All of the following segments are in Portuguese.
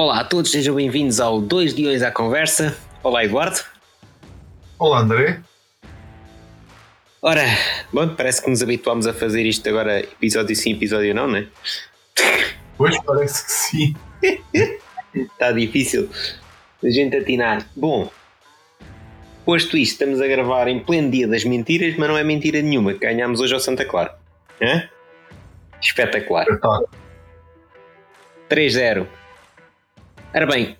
Olá a todos, sejam bem-vindos ao 2 de hoje à conversa. Olá Eduardo. Olá André. Ora, bom, parece que nos habituámos a fazer isto agora episódio sim, episódio não, não é? Pois parece que sim. Está difícil a gente atinar. Bom, posto isto, estamos a gravar em pleno dia das mentiras, mas não é mentira nenhuma que ganhámos hoje ao Santa Clara. Hã? Espetacular. Espetáculo. 3-0. Ora bem,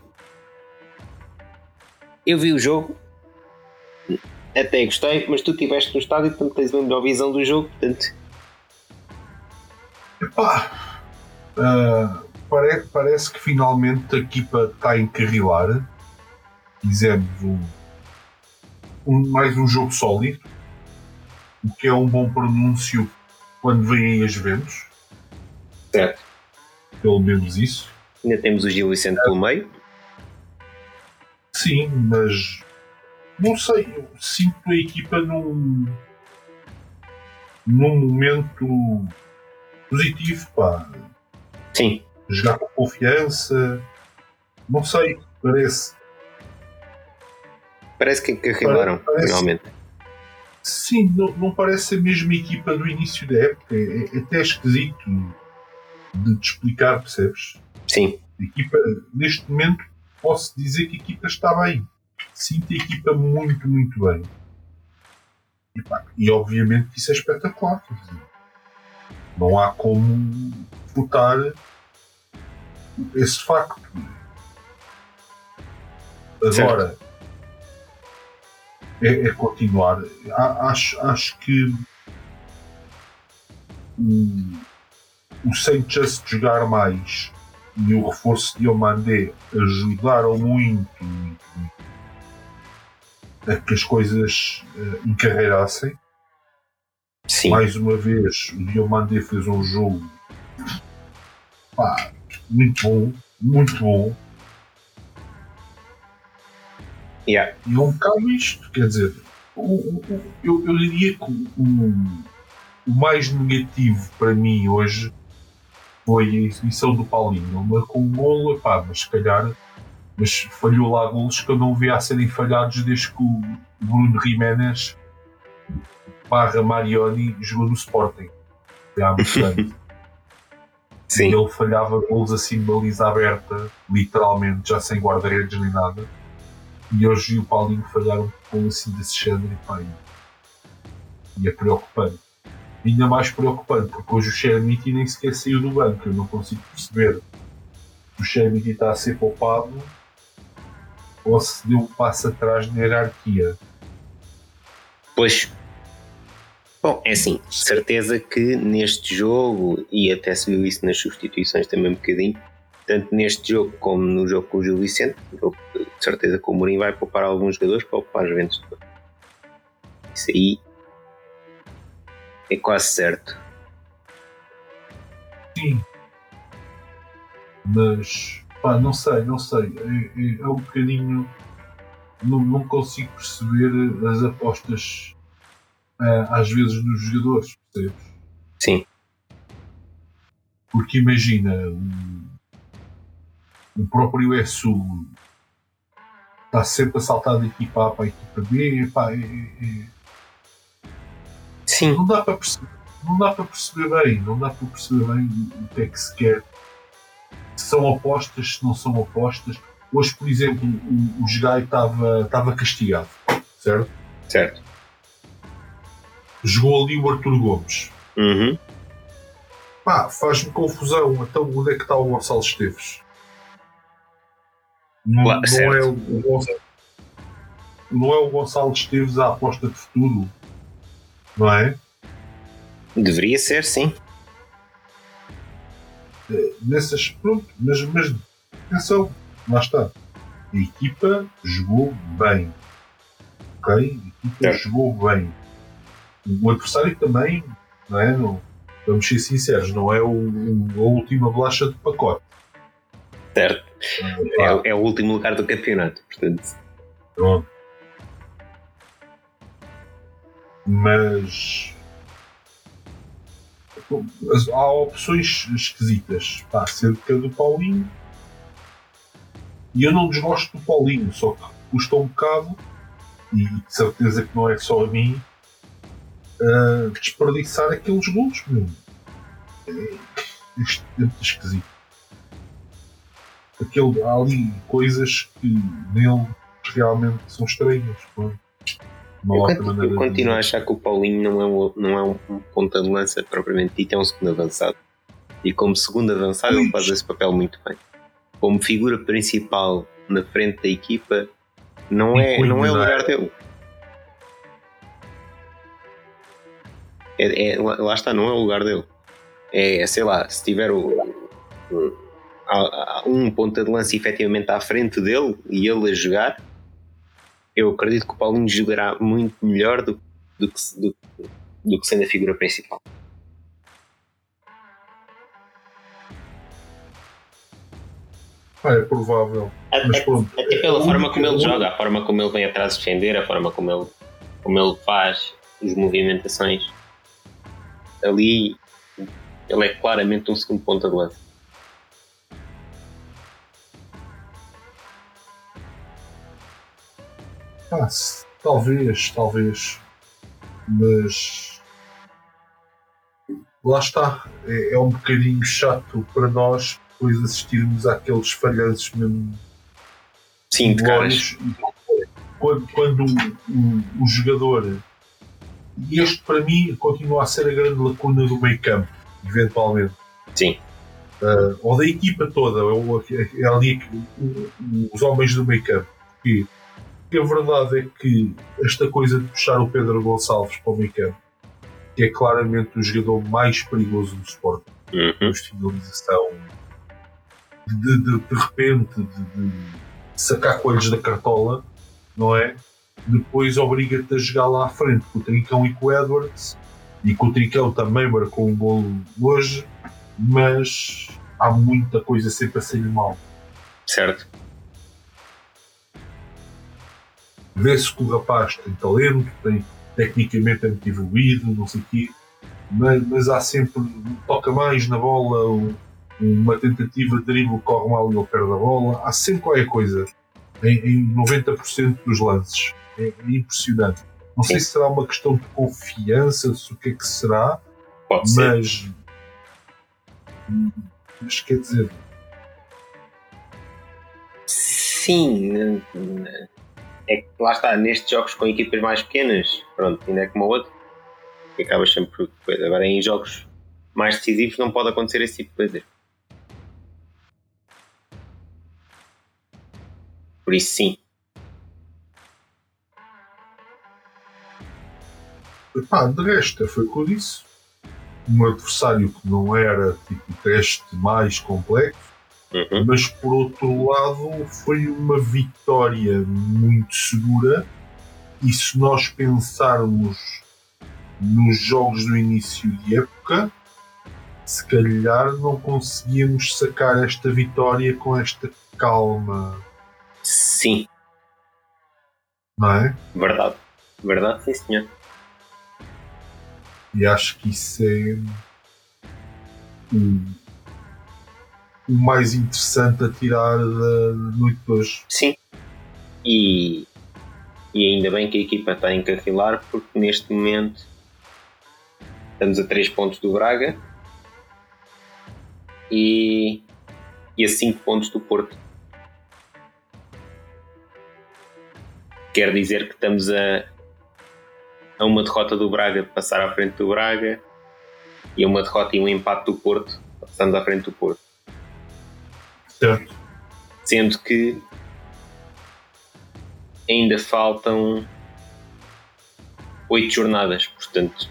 eu vi o jogo, até gostei, mas tu estiveste no estádio, portanto tens uma melhor visão do jogo, portanto. Epá, pare- parece que finalmente a equipa está a encarrilar. Fizemos um, um- mais um jogo sólido, o que é um bom pronúncio quando vêm as Juventus, Certo. pelo menos isso. Ainda temos o Gil Vicente pelo meio. Sim, mas não sei, eu sinto a equipa num, num momento positivo, pá. Sim. Jogar com confiança, não sei, parece. Parece que Parece- finalmente. Sim, não, não parece a mesma equipa do início da época, é, é até esquisito de te explicar, percebes? Sim. Equipa, neste momento, posso dizer que a equipa está bem. Sinto a equipa muito, muito bem. E, pá, e obviamente que isso é espetacular. não há como votar esse facto. Agora, é, é continuar. Acho, acho que o, o Sanchez jogar mais e o reforço de Omandé ajudaram muito, muito, muito a que as coisas eh, encarreirassem. Sim. Mais uma vez, o Diomandé fez um jogo pá, muito bom, muito bom. Yeah. E é um bocado isto, quer dizer, o, o- o- eu, eu diria que o mais negativo para mim hoje foi a exibição do Paulinho. Ele marcou um golo, epá, mas se calhar mas falhou lá golos que eu não via a serem falhados desde que o Bruno Jiménez barra Marioni jogou no Sporting. Há muitos anos. Sim. Ele falhava golos assim de baliza aberta, literalmente, já sem guarda-redes nem nada. E hoje vi o Paulinho falhar um gol assim desse género e pá, e é preocupante. Ainda mais preocupante, porque hoje o Chermiti nem sequer saiu do banco. Eu não consigo perceber o Chermiti está a ser poupado ou se deu um passo atrás na hierarquia. Pois. Bom, é assim, certeza que neste jogo, e até se viu isso nas substituições também um bocadinho, tanto neste jogo como no jogo com o Gil Vicente, de certeza que o Mourinho vai poupar alguns jogadores para ocupar os Juventus. Isso aí é quase certo. Sim. Mas, pá, não sei, não sei. É, é- é um bocadinho. Não, não consigo perceber as apostas ah, às vezes nos jogadores, percebes? Sim, Porque imagina, o, próprio ESU está sempre a saltar da equipa A para a equipa B, pá, é- é- sim, não dá para perceber, não dá para perceber bem, não dá para perceber bem o que é que se quer. Se são apostas, se não são apostas. Hoje, por exemplo, o, o Gai estava castigado, certo? certo. Jogou ali o Arthur Gomes. Uhum. Pá, faz-me confusão. Então, onde é que está o Gonçalo Esteves? Não, não é o, o Gonçalo, não é o Gonçalo Esteves a aposta de futuro, não é? Deveria ser, sim. nessas. Pronto, mas, mas atenção, lá está. A equipa jogou bem. Ok? A equipa Certo. jogou bem. O adversário também, não é? Não, vamos ser sinceros, não é o, o- a última bolacha de pacote. Certo. Pá, É, é o último lugar do campeonato, portanto. pronto. Mas. As- Há opções esquisitas. Pá, acerca do Paulinho. E eu não desgosto do Paulinho, só que custa um bocado, e de certeza que não é só a mim, uh, desperdiçar aqueles gols. É, é muito esquisito. Aquele, há ali coisas que nele realmente são estranhas. Não eu, continuo, eu continuo a achar que o Paulinho não é um, não é um ponta de lança propriamente dito, é um segundo avançado. E como segundo avançado, ele faz esse papel muito bem. Como figura principal na frente da equipa, não é, não é o lugar dele. É, é, lá está, não é o lugar dele. É, sei lá, se tiver o, um ponta de lança efetivamente à frente dele e ele a jogar, eu acredito que o Paulinho jogará muito melhor do, do, que, do, do que sendo a figura principal. Ah, é provável. Até, Mas pronto. Até pela forma como ele joga, a forma como ele vem atrás defender, a forma como ele, como ele faz as movimentações. Ali ele é claramente um segundo ponta de lança. Ah, talvez, talvez. Mas lá está. É, é, um bocadinho chato para nós depois assistirmos àqueles falhanços mesmo. Sim, de caras. Quando, quando o, o, o, jogador. E este para mim continua a ser a grande lacuna do meio campo, eventualmente. Sim. Uh, ou da equipa toda, ou, é ali os homens do meio campo. Porque que a verdade é que esta coisa de puxar o Pedro Gonçalves para o meio campo, que é claramente o jogador mais perigoso do esporte, uhum. de finalização, de, de, de repente, de, de, sacar coelhos da cartola, não é? Depois obriga-te a jogar lá à frente com o Trincão e com o Edwards, e com o Trincão também marcou um gol hoje, mas há muita coisa sempre a sair mal. Certo. Vê-se que o rapaz tem talento, tem tecnicamente é muito evoluído, não sei o quê, mas, mas, há sempre toca mais na bola, um, uma tentativa de drible corre mal e ele perde a bola, há sempre qualquer coisa em, em 90% dos lances. É, é, impressionante. Não sei se será uma questão de confiança, se o que é que será, Pode mas, ser. mas quer dizer. Sim, é que lá está, nestes jogos com equipas mais pequenas, pronto, ainda é como o outro, que acabas sempre por coisa. Agora em jogos mais decisivos não pode acontecer esse tipo de coisa. Por isso sim. Epá, de resto, foi o eu disse. Um adversário que não era tipo teste mais complexo, Uhum. Mas por outro lado, foi uma vitória muito segura. E se nós pensarmos nos jogos do início de época, se calhar não conseguíamos sacar esta vitória com esta calma. Sim. Não é? Verdade. Verdade, sim, senhor. E acho que isso é o mais interessante a tirar da noite de hoje. Sim. E, e ainda bem que a equipa está a encarrilar, porque neste momento estamos a 3 pontos do Braga e, e a 5 pontos do Porto. Quer dizer que estamos a, a uma derrota do Braga de passar à frente do Braga e a uma derrota e um empate do Porto, passando à frente do Porto. Certo. Sendo que ainda faltam oito jornadas, portanto.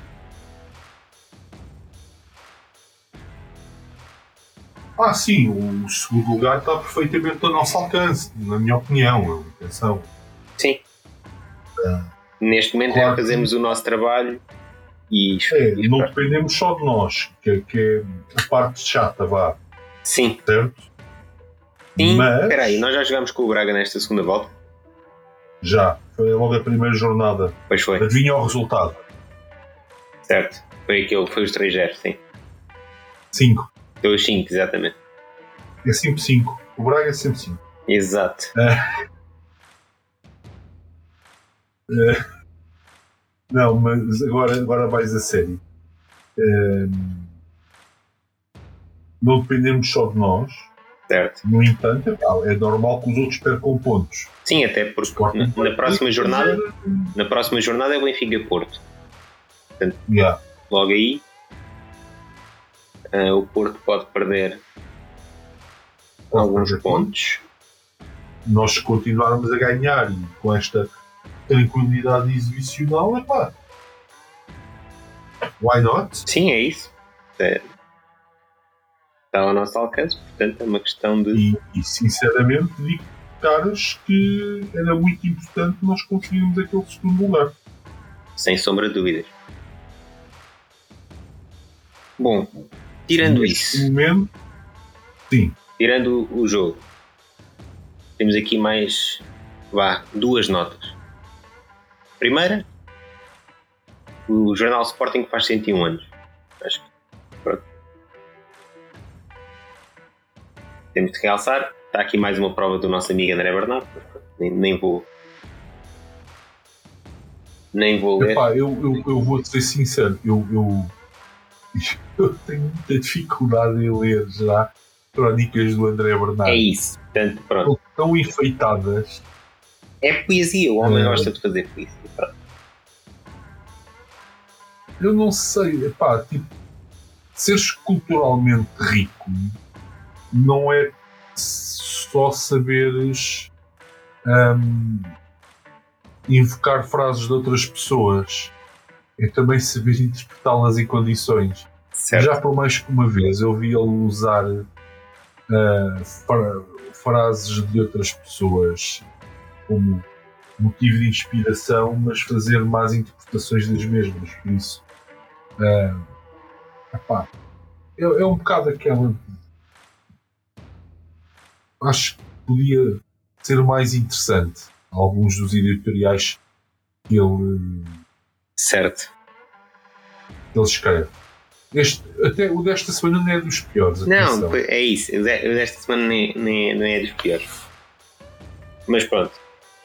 Ah, sim, o segundo lugar está perfeitamente ao nosso alcance, na minha opinião. Atenção. Sim. Ah, Neste momento claro é fazemos que... o nosso trabalho e. É, não dependemos só de nós, que, que é a parte chata, vá. Sim. Certo? Sim, Mas... espera aí, nós já jogámos com o Braga nesta segunda volta? Já, foi logo a primeira jornada. Pois foi. Adivinha o resultado? Certo, foi aquele, foi os 3-0, sim. 5. Foi os 5, exatamente. É sempre 5. O Braga é sempre 5. Exato. Uh, não, mas agora, agora vais a sério. Uh, não dependemos só de nós. Certo. No entanto, é, normal que os outros percam pontos. Sim, até porque na, na, próxima jornada, na próxima jornada é o Benfica Porto. Portanto, yeah. logo aí uh, o Porto pode perder pode alguns perder pontos. Nós continuarmos a ganhar e com esta tranquilidade exibicional, é pá. Why not? Sim, é isso. É, está ao nosso alcance, portanto é uma questão de. E, e sinceramente digo, caras, que era muito importante nós conseguirmos aquele segundo lugar. Sem sombra de dúvidas. Bom, tirando Neste isso. Momento, sim. Tirando o jogo, temos aqui mais vá, duas notas. Primeira, o jornal Sporting faz 101 anos. Temos de realçar. Está aqui mais uma prova do nosso amigo André Bernardo. Nem, nem vou. Nem vou ler. Epá, eu, eu, eu vou ser sincero, eu, eu, eu tenho muita dificuldade em ler já crónicas do André Bernardo. É isso, portanto, pronto. Tão enfeitadas é poesia, o homem é. gosta de fazer poesia. Eu não sei, pá, tipo, seres culturalmente rico não é só saberes um, invocar frases de outras pessoas, é também saber interpretá-las em condições. Certo. Já por mais que uma vez eu vi ele usar uh, fra frases de outras pessoas como motivo de inspiração, mas fazer más interpretações das mesmas. Por isso, uh, epá, é, é um bocado aquela. Acho que podia ser mais interessante alguns dos editoriais que ele. Certo. Que ele escreve. Este, até o desta semana não é dos piores. Não, é isso. O desta semana nem, é dos piores. Mas pronto.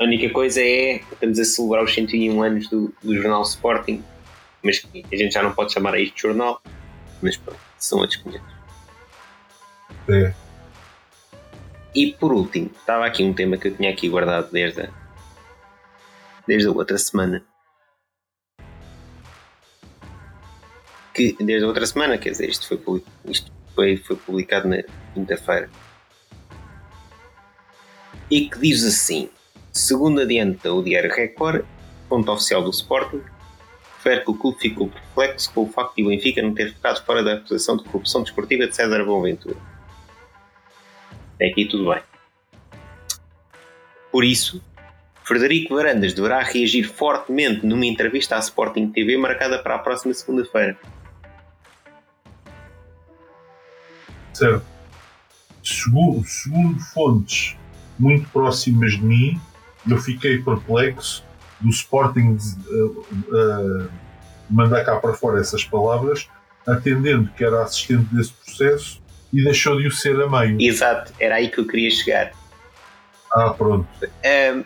A única coisa é estamos a celebrar os 101 anos do, do jornal Sporting, mas a gente já não pode chamar a isto de jornal, mas pronto, são outros 500. É. E por último, estava aqui um tema que eu tinha aqui guardado desde a, desde a outra semana. Que desde a outra semana, quer dizer, isto foi, isto foi, foi publicado na quinta-feira. E que diz assim: Segundo adianta o Diário Record, fonte oficial do Sporting, refere que o clube ficou perplexo com o facto de o Benfica não ter ficado fora da acusação de corrupção desportiva de César Boaventura. Até aqui tudo bem. Por isso, Frederico Varandas deverá reagir fortemente numa entrevista à Sporting TV marcada para a próxima segunda-feira. Certo. Segundo, segundo fontes muito próximas de mim, eu fiquei perplexo do Sporting uh, uh, mandar cá para fora essas palavras, atendendo que era assistente desse processo e deixou de o ser a meio. Exato, era aí que eu queria chegar. Ah, pronto. Uh,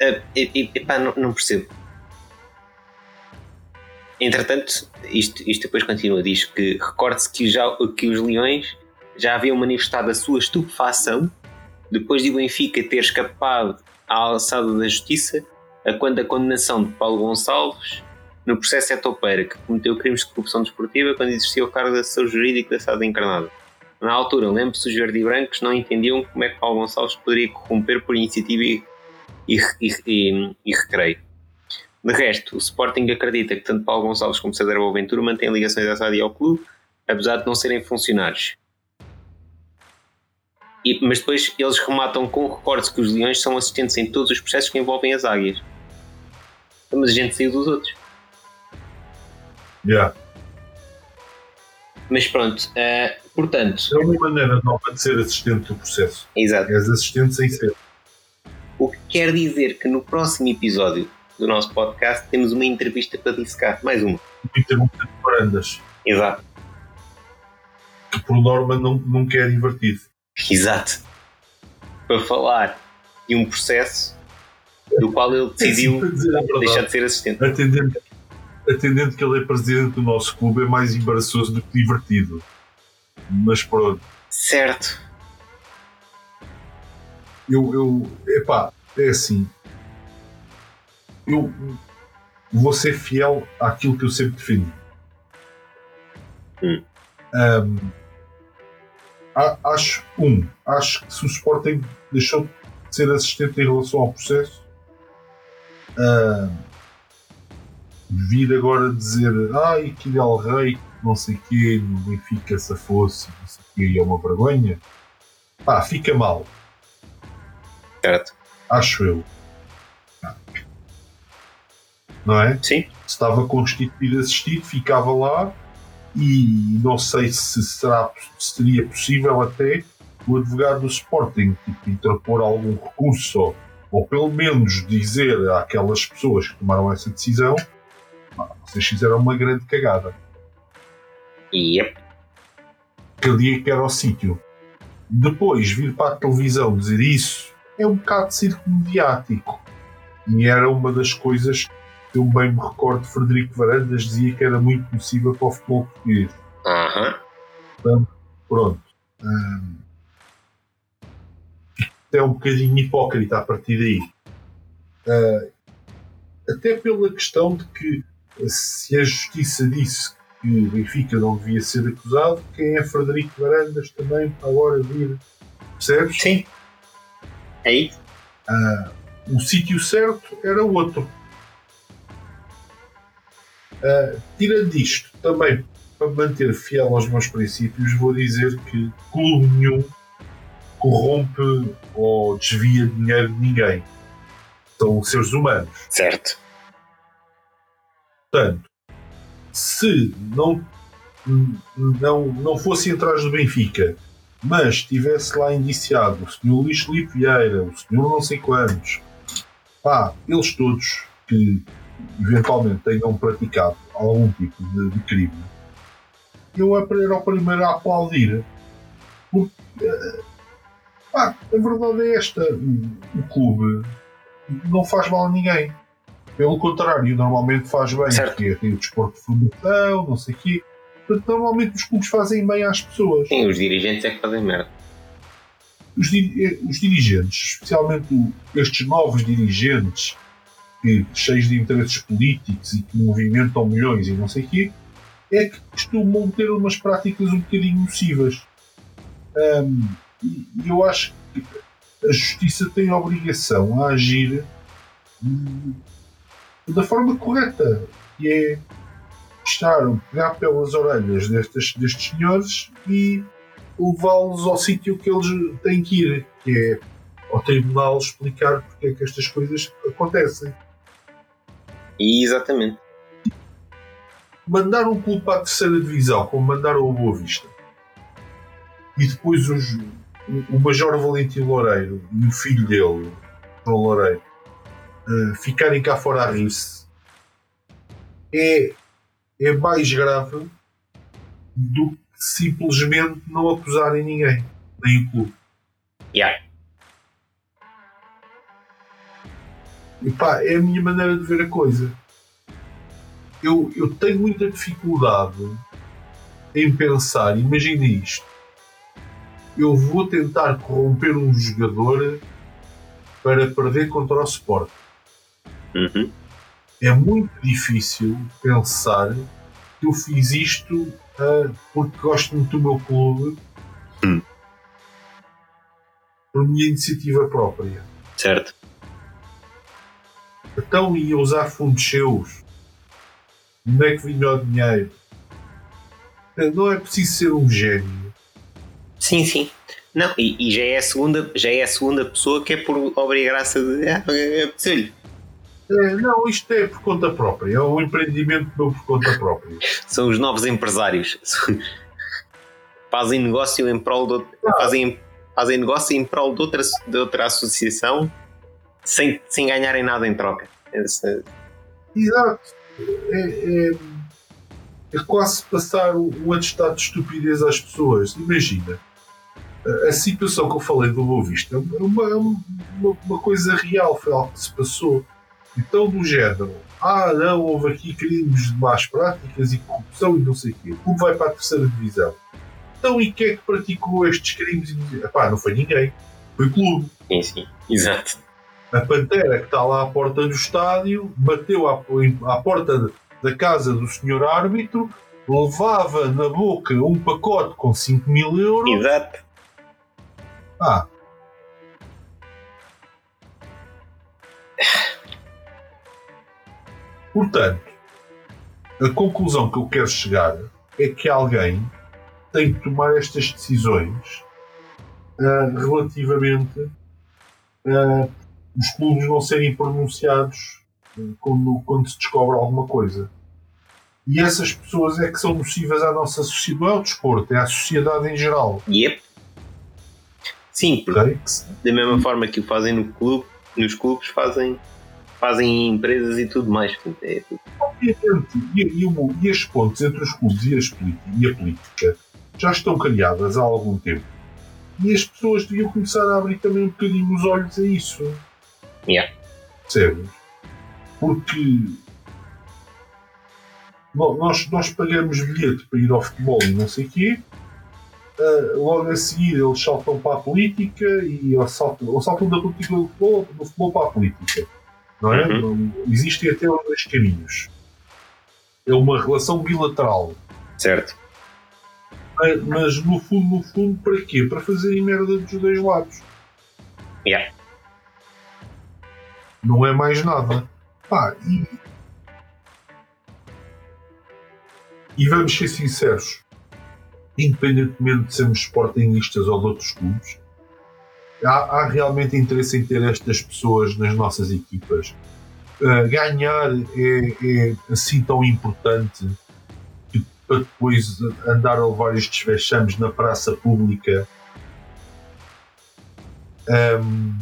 uh, epá, não, não percebo. Entretanto, isto, isto depois continua. Diz que recorde-se que, já, que os Leões já haviam manifestado a sua estupefação depois de o Benfica ter escapado à alçada da justiça, a quando a condenação de Paulo Gonçalves no processo Etopeira, que cometeu crimes de corrupção desportiva quando existia o cargo de assessor jurídico da SAD encarnada. Na altura, lembro-se, os verdi-brancos não entendiam como é que Paulo Gonçalves poderia corromper por iniciativa e, e, e, e recreio. De resto, o Sporting acredita que tanto Paulo Gonçalves como César Boaventura mantêm ligações à SAD e ao clube, apesar de não serem funcionários. E, mas depois eles rematam com o recorde que os leões são assistentes em todos os processos que envolvem as águias. Mas a gente saiu dos outros. Yeah. Mas pronto, uh, portanto. É uma maneira nova de ser assistente do processo. Exato. És assistente sem ser. O que quer dizer que no próximo episódio do nosso podcast temos uma entrevista para dissecar. Mais uma. Uma entrevista de varandas. Exato. Que por norma não, nunca é divertido. Exato. para falar de um processo do qual ele decidiu É, sim, para dizer a verdade. deixar de ser assistente. Atendendo, atendendo que ele é presidente do nosso clube, é mais embaraçoso do que divertido. Mas pronto, Certo. eu, eu epá, é assim. Eu vou ser fiel àquilo que eu sempre defendi. Hum. A- acho, um, acho que se o Sporting deixou de ser assistente em relação ao processo, ahm, vir agora dizer ai, que Del Rei, não sei o quê, no Benfica se fosse, não sei o quê, é uma vergonha, pá, fica mal, Certo. acho eu. Não é? Sim. estava constituído assistido, ficava lá e não sei se será, se seria possível até o advogado do Sporting tipo, interpor algum recurso ou, ou pelo menos dizer àquelas pessoas que tomaram essa decisão "Pá, vocês fizeram uma grande cagada. Yep. aquele dia que era ao sítio. Depois vir para a televisão dizer isso é um bocado de circo mediático. E era uma das coisas que eu bem me recordo de Frederico Varandas dizia que era muito nociva para o futebol português. Aham. pronto. Hum, é um bocadinho hipócrita a partir daí. Ah, até pela questão de que se a justiça disse que o Benfica não devia ser acusado, quem é Frederico Varandas também para agora vir percebes? Sim. Aí. o sítio certo era outro. Ah, tirando isto, também para manter fiel aos meus princípios, vou dizer que clube nenhum corrompe ou desvia dinheiro de ninguém. São seres humanos. Certo. Portanto, se não, não, não fosse atrás do Benfica, mas estivesse lá indiciado o Sr. Luís Filipe Vieira, o Sr. não sei quantos, pá, eles todos que eventualmente tenham praticado algum tipo de, de crime, eu era o primeiro a aplaudir. Porque, eh, pá, a verdade é esta: o, o clube não faz mal a ninguém. Pelo contrário, normalmente faz bem, Certo. porque tem o desporto de formação, não sei o quê. Portanto, normalmente os clubes fazem bem às pessoas. Sim, os dirigentes é que fazem merda. Os, eh, os dirigentes, especialmente estes novos dirigentes, que, cheios de interesses políticos e que movimentam milhões e não sei o quê, é que costumam ter umas práticas um bocadinho nocivas. E e eu acho que a justiça tem a obrigação a agir da forma correta, que é estar, pegar pelas orelhas destes, destes senhores e levá-los ao sítio que eles têm que ir, que é ao tribunal explicar porque é que estas coisas acontecem. E exatamente. Mandar um clube para a terceira divisão, como mandaram o Boa Vista, e depois os, o Major Valentim Loureiro e o filho dele, João Loureiro, ficarem cá fora a rir-se, é, é mais grave do que simplesmente não acusarem ninguém, nem o clube. Yeah. E pá, é a minha maneira de ver a coisa. Eu, eu tenho muita dificuldade em pensar, imagina isto. Eu vou tentar corromper um jogador para perder contra o Sport. Uhum. É muito difícil pensar que eu fiz isto ah, porque gosto muito do meu clube Hum. por minha iniciativa própria. Certo. Então ia usar fundos seus. Onde é que vinha o dinheiro? Não é preciso ser um gênio. Sim, sim. Não, e, e já, é a segunda, já é a segunda pessoa que é por obra e graça de. Ah, apeteceu-lhe. É, não, isto é por conta própria. É um empreendimento meu por conta própria. São os novos empresários. fazem negócio em prol de, outra- fazem, fazem negócio em prol de outra, de outra associação sem, sem ganharem nada em troca. Esse- Exato. É, é, é quase passar um um atestado de estupidez às pessoas. Imagina. a, a situação que eu falei do Boa Vista é uma, é uma, uma, coisa real, foi algo que se passou. Então, do género, ah, não, houve aqui crimes de más práticas e corrupção e não sei o quê. O vai para a terceira divisão. Então, e quem é que praticou estes crimes? Epá, não foi ninguém. Foi o clube. Sim, sim, exato. A Pantera, que está lá à porta do estádio, bateu à, à porta da casa do senhor árbitro, levava na boca um pacote com 5 mil euros. Exato. Ah. Portanto, a conclusão que eu quero chegar é que alguém tem que tomar estas decisões uh, relativamente uh, os clubes não serem pronunciados uh, quando, quando se descobre alguma coisa. E essas pessoas é que são nocivas à nossa sociedade, não é o desporto, é à sociedade em geral. Yep. Sim, porque okay. da mesma forma que o fazem no clube, nos clubes fazem, fazem empresas e tudo mais. É tudo. Obviamente, e, e, e as pontes entre os clubes e, as, e a política já estão criadas há algum tempo. E as pessoas deviam começar a abrir também um bocadinho os olhos a isso. Yeah. Percebes? Porque nós, nós pagamos bilhete para ir ao futebol e não sei o quê. Uh, logo a seguir eles saltam para a política e ou saltam, ou saltam da política do futebol, do futebol para a política. Não é? Uhum. Existem até os dois caminhos. É uma relação bilateral. Certo. Mas, mas, no fundo, no fundo, para quê? Para fazerem merda dos dois lados. Yeah. Não é mais nada. Pá, e E vamos ser sinceros, independentemente de sermos sportingistas ou de outros clubes, há, há, realmente interesse em ter estas pessoas nas nossas equipas. Uh, ganhar é, é, assim tão importante que para depois andar a levar estes vexames na praça pública um,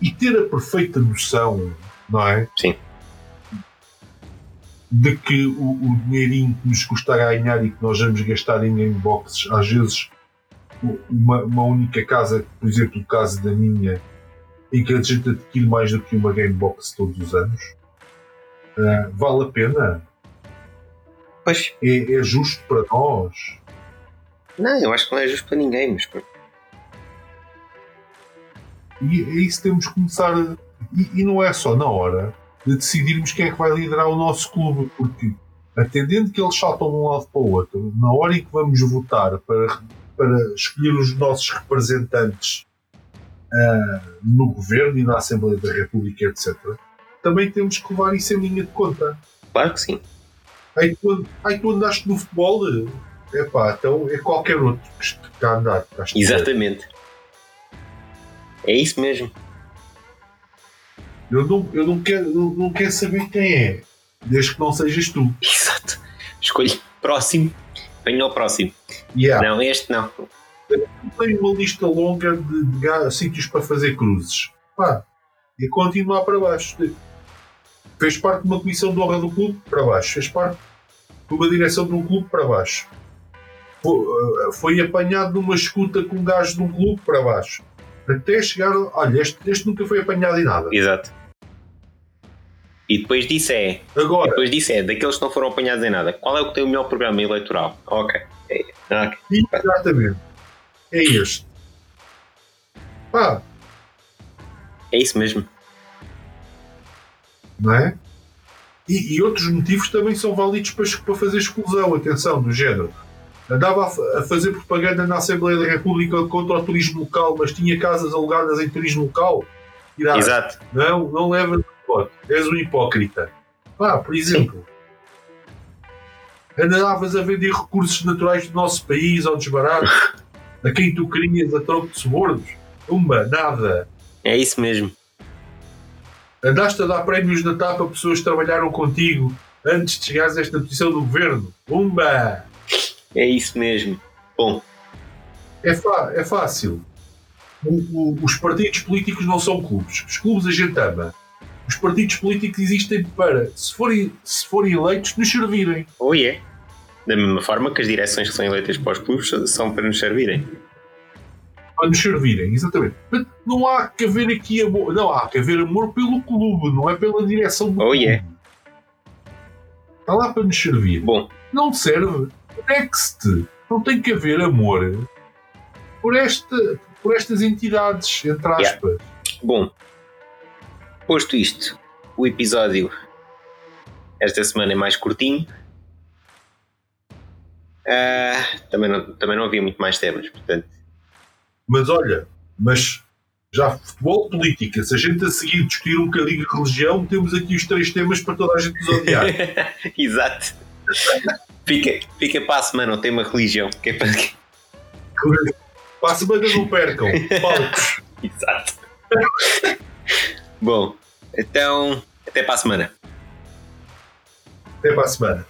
e ter a perfeita noção, não é? Sim de que o, o dinheirinho que nos custa ganhar e que nós vamos gastar em gameboxes, às vezes uma, uma única casa, por exemplo, o caso da minha, em que a gente adquire mais do que uma gamebox todos os anos, uh, vale a pena? Pois. É, é, justo para nós? Não, eu acho que não é justo para ninguém, mas. E é isso que temos que começar. A... E, e não é só na hora de decidirmos quem é que vai liderar o nosso clube, porque atendendo que eles saltam de um lado para o outro, na hora em que vamos votar para, para escolher os nossos representantes uh, no governo e na Assembleia da República, etc., também temos que levar isso em linha de conta. Claro que sim. Aí tu, aí tu andaste no futebol, é pá, então é qualquer outro que está a andar. Exatamente. É isso mesmo. Eu não, eu não, quero, não, não quero saber quem é, desde que não sejas tu. Exato. Escolhe próximo. Venha ao próximo. Yeah. Não, este não. Eu tenho uma lista longa de, de, de sítios para fazer cruzes. Pá, e continuar para baixo. Fez parte de uma comissão de honra do clube para baixo. Fez parte de uma direção de um clube para baixo. Foi, eh, foi apanhado numa escuta com um gajo de um clube para baixo. Até chegar. Olha, este, este nunca foi apanhado em nada. Exato. E depois disso é. Agora. Depois disso é, daqueles que não foram apanhados em nada, qual é o que tem o melhor programa eleitoral? Ok. Okay. Exatamente. É este. Pá. É isso mesmo. Não é? E, e, outros motivos também são válidos para, para fazer exclusão, atenção, do género. Andava a, a, fazer propaganda na Assembleia da República contra o turismo local, mas tinha casas alugadas em turismo local. Exato. Não, não leva és um hipócrita. Ah, por exemplo, Sim. Andavas a vender recursos naturais do nosso país ao desbarato, a quem tu querias a troco de subornos. Uma, nada. É isso mesmo. Andaste a dar prémios na tapa a pessoas que trabalharam contigo antes de chegares a esta posição do governo. Uma! É isso mesmo. Bom. É, é fácil. O, o, os partidos políticos não são clubes. Os clubes a gente ama os partidos políticos existem para, se forem, se forem eleitos, nos servirem. Oh, é. Yeah. Da mesma forma que as direções que são eleitas para os clubes são para nos servirem. para nos servirem, exatamente. Não há que haver aqui amor, não há que haver amor pelo clube, não é pela direção do Oh, clube. yeah. Está lá para nos servir. Bom, Não serve. Next. Não tem que haver amor por, esta, por estas entidades, entre Yeah. aspas. bom. Posto isto, o episódio esta semana é mais curtinho. Ah, também, não, também não havia muito mais temas, portanto. Mas olha, mas já futebol, política, se a gente a seguir discutir um bocadinho de religião, temos aqui os três temas para toda a gente nos odiar. Exato. Fica, fica para a semana o tema religião. Que é para... para a semana não percam. Palcos. Exato. Bom, então, até para a semana. Até para a semana.